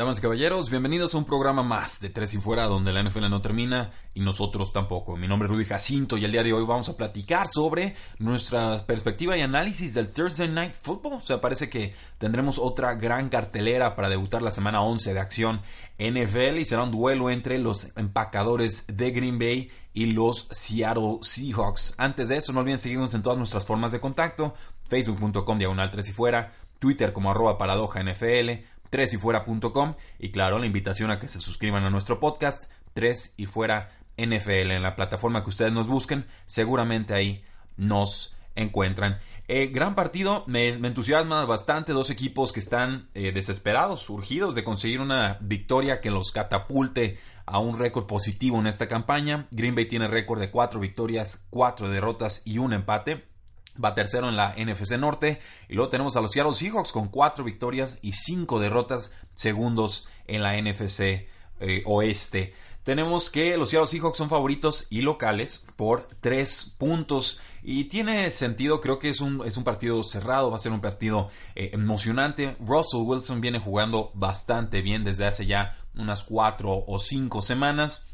Damas y caballeros, bienvenidos a un programa más de Tres y Fuera, donde la NFL no termina y nosotros tampoco. Mi nombre es Rudy Jacinto y el día de hoy vamos a platicar sobre nuestra perspectiva y análisis del Thursday Night Football. O sea, parece que tendremos otra gran cartelera para debutar la semana 11 de acción NFL y será un duelo entre los empacadores de Green Bay y los Seattle Seahawks. Antes de eso, no olviden seguirnos en todas nuestras formas de contacto, facebook.com diagonal 3 y fuera, Twitter como arroba paradoja NFL, 3yfuera.com y claro, la invitación a que se suscriban a nuestro podcast 3 y fuera NFL en la plataforma que ustedes nos busquen, seguramente ahí nos encuentran. Eh, gran partido, me, entusiasma bastante, dos equipos que están eh, desesperados, urgidos de conseguir una victoria que los catapulte a un récord positivo en esta campaña. Green Bay tiene récord de cuatro victorias, cuatro derrotas y un empate va tercero en la NFC Norte. Y luego tenemos a los Seattle Seahawks con cuatro victorias y cinco derrotas, segundos en la NFC eh, Oeste. Tenemos que los Seattle Seahawks son favoritos y locales por tres puntos. Y tiene sentido, creo que es un, es un partido cerrado, va a ser un partido eh, emocionante. Russell Wilson viene jugando bastante bien desde hace ya unas cuatro o cinco semanas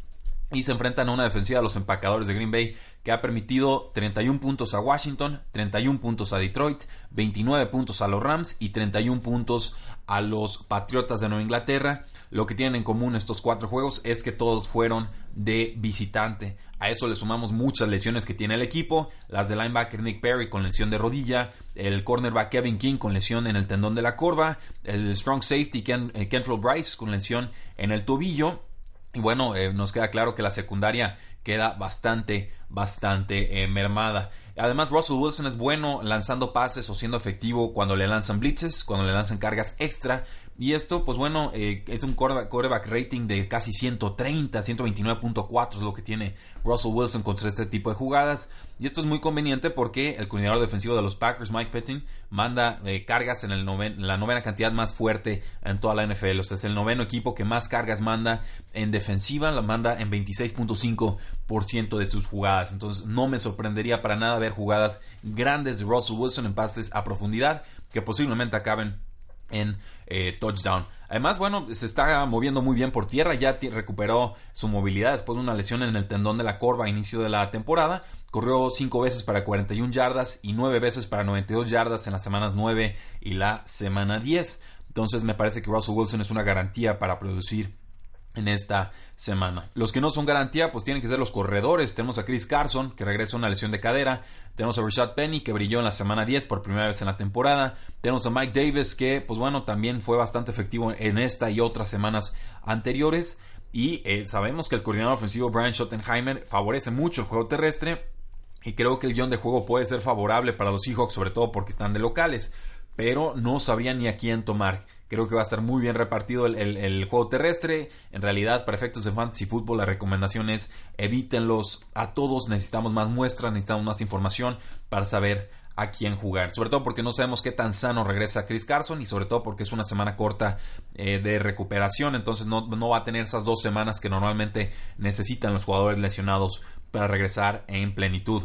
y se enfrentan a una defensiva de los empacadores de Green Bay que ha permitido 31 puntos a Washington, 31 puntos a Detroit, 29 puntos a los Rams y 31 puntos a los Patriotas de Nueva Inglaterra. Lo que tienen en común estos cuatro juegos es que todos fueron de visitante. A eso le sumamos muchas lesiones que tiene el equipo, las del linebacker Nick Perry con lesión de rodilla, el cornerback Kevin King con lesión en el tendón de la corva, el strong safety Ken, eh, Bryce con lesión en el tobillo bueno, eh, nos queda claro que la secundaria queda bastante, bastante eh, mermada. Además, Russell Wilson es bueno lanzando pases o siendo efectivo cuando le lanzan blitzes, cuando le lanzan cargas extra. Y esto, pues bueno, eh, es un quarterback, rating de casi 130, 129.4 es lo que tiene Russell Wilson contra este tipo de jugadas. Y esto es muy conveniente porque el coordinador defensivo de los Packers, Mike Pettin, manda eh, cargas en, el la novena cantidad más fuerte en toda la NFL. O sea, es el noveno equipo que más cargas manda en defensiva, la manda en 26.5% de sus jugadas. Entonces, no me sorprendería para nada ver jugadas grandes de Russell Wilson en pases a profundidad que posiblemente acaben en eh, touchdown. Además, bueno, se está moviendo muy bien por tierra, ya recuperó su movilidad después de una lesión en el tendón de la corva a inicio de la temporada. Corrió 5 veces para 41 yardas y 9 veces para 92 yardas en las semanas 9 y la semana 10. Entonces me parece que Russell Wilson es una garantía para producir en esta semana. Los que no son garantía, pues tienen que ser los corredores. Tenemos a Chris Carson, que regresa a una lesión de cadera. Tenemos a Rashad Penny, que brilló en la semana 10 por primera vez en la temporada. Tenemos a Mike Davis, que, pues bueno, también fue bastante efectivo en esta y otras semanas anteriores. Y eh, sabemos que el coordinador ofensivo Brian Schottenheimer favorece mucho el juego terrestre. Y creo que el guion de juego puede ser favorable para los Seahawks, sobre todo porque están de locales. Pero no sabría ni a quién tomar. Creo que va a estar muy bien repartido el, juego terrestre. En realidad, para efectos de fantasy fútbol, la recomendación es evítenlos a todos. Necesitamos más muestras, necesitamos más información para saber a quién jugar. Sobre todo porque no sabemos qué tan sano regresa Chris Carson y sobre todo porque es una semana corta eh, de recuperación. Entonces no, no va a tener esas dos semanas que normalmente necesitan los jugadores lesionados para regresar en plenitud.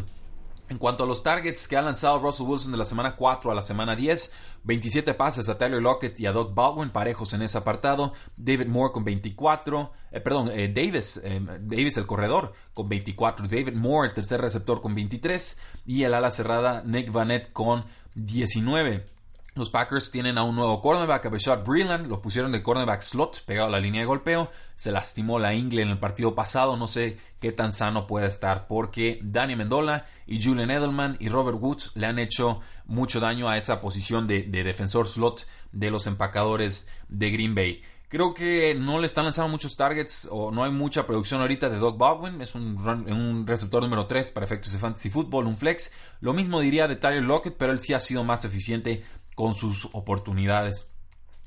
En cuanto a los targets que ha lanzado Russell Wilson de la semana 4 a la semana 10, 27 pases a Tyler Lockett y a Doug Baldwin, parejos en ese apartado. David Moore con 24, eh, perdón, eh, Davis, eh, Davis el corredor con 24, David Moore el tercer receptor con 23 y el ala cerrada Nick Vanette con 19. Los Packers tienen a un nuevo cornerback, a Bashad Breland, lo pusieron de cornerback slot, pegado a la línea de golpeo. Se lastimó la ingle en el partido pasado, no sé qué tan sano puede estar, porque Danny Mendola y Julian Edelman y Robert Woods le han hecho mucho daño a esa posición de, defensor slot de los empacadores de Green Bay. Creo que no le están lanzando muchos targets o no hay mucha producción ahorita de Doug Baldwin. Es un, un receptor número 3 para efectos de fantasy football, un flex. Lo mismo diría de Tyler Lockett, pero él sí ha sido más eficiente con sus oportunidades.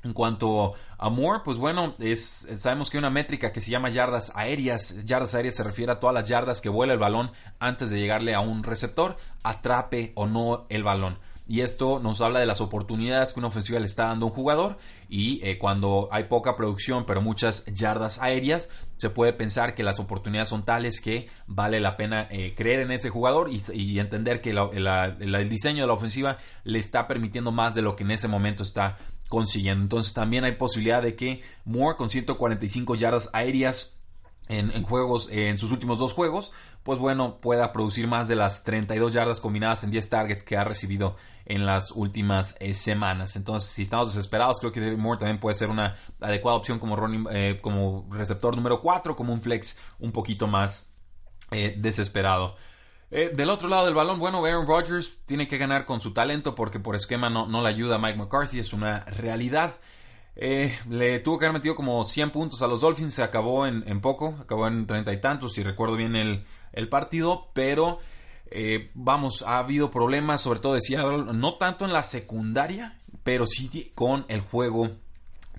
En cuanto a Moore, pues bueno, es, sabemos que hay una métrica que se llama yardas aéreas. Yardas aéreas se refiere a todas las yardas que vuela el balón antes de llegarle a un receptor, atrape o no el balón y esto nos habla de las oportunidades que una ofensiva le está dando a un jugador y eh, cuando hay poca producción pero muchas yardas aéreas se puede pensar que las oportunidades son tales que vale la pena eh, creer en ese jugador y, entender que el diseño de la ofensiva le está permitiendo más de lo que en ese momento está consiguiendo. Entonces también hay posibilidad de que Moore con 145 yardas aéreas en, juegos, en sus últimos dos juegos, pues bueno, pueda producir más de las 32 yardas combinadas en 10 targets que ha recibido en las últimas eh, semanas. Entonces, si estamos desesperados, creo que David Moore también puede ser una adecuada opción como, eh, como receptor número 4, como un flex un poquito más eh, desesperado. del otro lado del balón, bueno, Aaron Rodgers tiene que ganar con su talento porque por esquema no, no le ayuda a Mike McCarthy, es una realidad. Eh, le tuvo que haber metido como 100 puntos a los Dolphins, se acabó en, poco, acabó en treinta y tantos, si recuerdo bien el, partido, pero eh, vamos, ha habido problemas, sobre todo decía no tanto en la secundaria, pero sí con el juego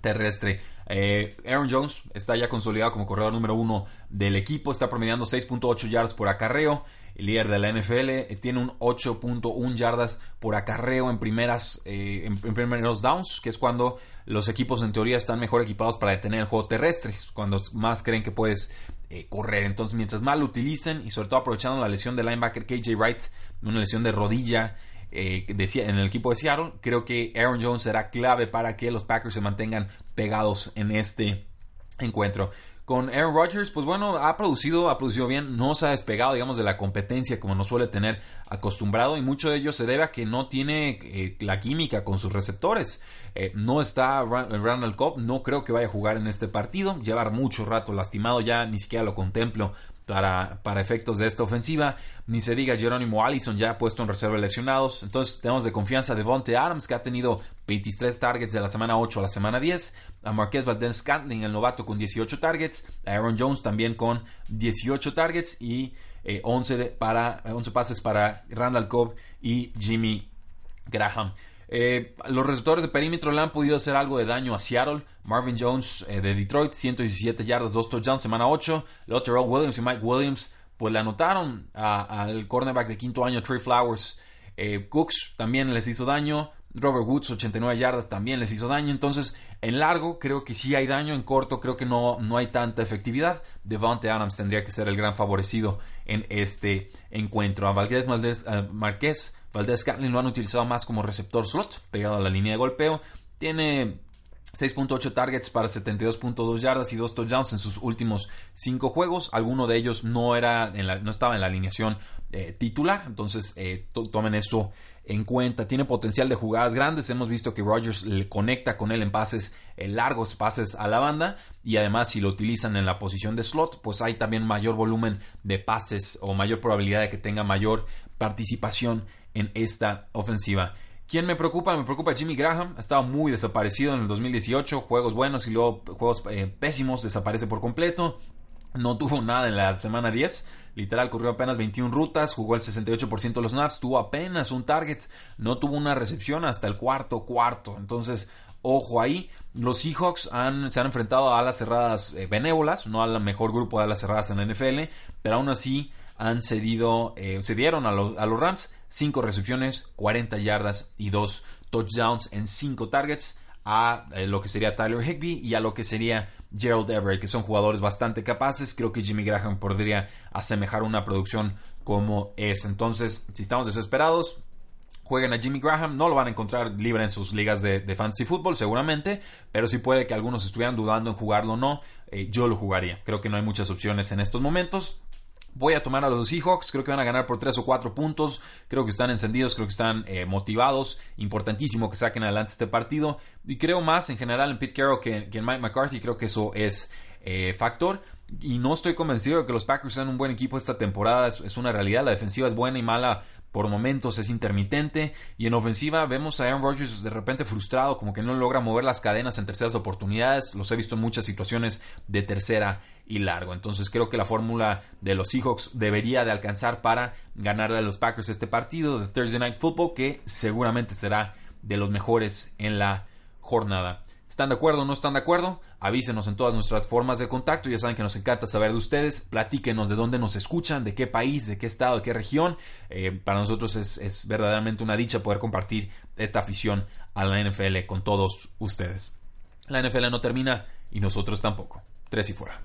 terrestre. Eh, Aaron Jones está ya consolidado como corredor número uno del equipo, está promediando 6.8 yardas por acarreo el líder de la NFL, eh, tiene un 8.1 yardas por acarreo en primeras eh, en, primeros downs, que es cuando los equipos en teoría están mejor equipados para detener el juego terrestre, cuando más creen que puedes eh, correr. Entonces, mientras más lo utilicen y sobre todo aprovechando la lesión del linebacker KJ Wright, una lesión de rodilla en el equipo de Seattle, creo que Aaron Jones será clave para que los Packers se mantengan pegados en este encuentro. Con Aaron Rodgers, pues bueno, ha producido, ha producido bien, no se ha despegado, digamos, de la competencia como nos suele tener acostumbrado y mucho de ello se debe a que no tiene eh, la química con sus receptores. Eh, no está Randall Cobb, no creo que vaya a jugar en este partido, llevar mucho rato lastimado ya, ni siquiera lo contemplo para, para, efectos de esta ofensiva. Ni se diga Jerónimo Allison ya puesto en reserva de lesionados. Entonces tenemos de confianza Devonte Adams que ha tenido 23 targets de la semana 8 a la semana 10. A Marquez Valdez Scantling, el novato, con 18 targets. A Aaron Jones también con 18 targets. Y 11, eh, para, 11 pases para Randall Cobb y Jimmy Graham. Eh, los receptores de perímetro le han podido hacer algo de daño a Seattle. Marvin Jones eh, de Detroit, 117 yardas, 2 touchdowns, semana 8. Terrell Williams y Mike Williams, pues le anotaron al cornerback de quinto año, Trey Flowers. Eh, Cooks también les hizo daño. Robert Woods, 89 yardas, también les hizo daño. Entonces, en largo creo que sí hay daño, en corto creo que no, no hay tanta efectividad. Devante Adams tendría que ser el gran favorecido en este encuentro. A Valdez Marquez Valdez Catlin lo han utilizado más como receptor slot, pegado a la línea de golpeo. Tiene 6.8 targets para 72.2 yardas y 2 touchdowns en sus últimos 5 juegos. Alguno de ellos no, era no estaba en la alineación eh, titular, entonces eh, tomen eso en cuenta. Tiene potencial de jugadas grandes. Hemos visto que Rodgers le conecta con él en pases en largos, pases a la banda. Y además, si lo utilizan en la posición de slot, pues hay también mayor volumen de pases o mayor probabilidad de que tenga mayor participación en esta ofensiva. ¿Quién me preocupa? Me preocupa Jimmy Graham. Ha estado muy desaparecido en el 2018. Juegos buenos y luego juegos eh, pésimos. Desaparece por completo. No tuvo nada en la semana 10. Literal, corrió apenas 21 rutas, jugó el 68% de los snaps, tuvo apenas un target, no tuvo una recepción hasta el cuarto cuarto. Entonces, ojo ahí. Los Seahawks han, se han enfrentado a alas cerradas eh, benévolas, no al mejor grupo de alas cerradas en la NFL, pero aún así han cedido, eh, cedieron a, a los Rams 5 recepciones, 40 yardas y 2 touchdowns en 5 targets a eh, lo que sería Tyler Higby y a lo que sería Gerald Everett, que son jugadores bastante capaces. Creo que Jimmy Graham podría asemejar una producción como es. Entonces, si estamos desesperados, jueguen a Jimmy Graham. No lo van a encontrar libre en sus ligas de, fantasy fútbol, seguramente, pero sí puede que algunos estuvieran dudando en jugarlo o no. Eh, yo lo jugaría. Creo que no hay muchas opciones en estos momentos. Voy a tomar a los Seahawks, creo que van a ganar por 3 o 4 puntos, creo que están encendidos, creo que están eh, motivados, importantísimo que saquen adelante este partido y creo más en general en Pete Carroll que, en Mike McCarthy, creo que eso es eh, factor y no estoy convencido de que los Packers sean un buen equipo esta temporada, es, una realidad, la defensiva es buena y mala por momentos es intermitente y en ofensiva vemos a Aaron Rodgers de repente frustrado, como que no logra mover las cadenas en terceras oportunidades, los he visto en muchas situaciones de tercera y largo. Entonces creo que la fórmula de los Seahawks debería de alcanzar para ganarle a los Packers este partido de Thursday Night Football que seguramente será de los mejores en la jornada. ¿Están de acuerdo o no están de acuerdo? Avísenos en todas nuestras formas de contacto. Ya saben que nos encanta saber de ustedes. Platíquenos de dónde nos escuchan, de qué país, de qué estado, de qué región. Eh, para nosotros es, es verdaderamente una dicha poder compartir esta afición a la NFL con todos ustedes. La NFL no termina y nosotros tampoco. Tres y fuera.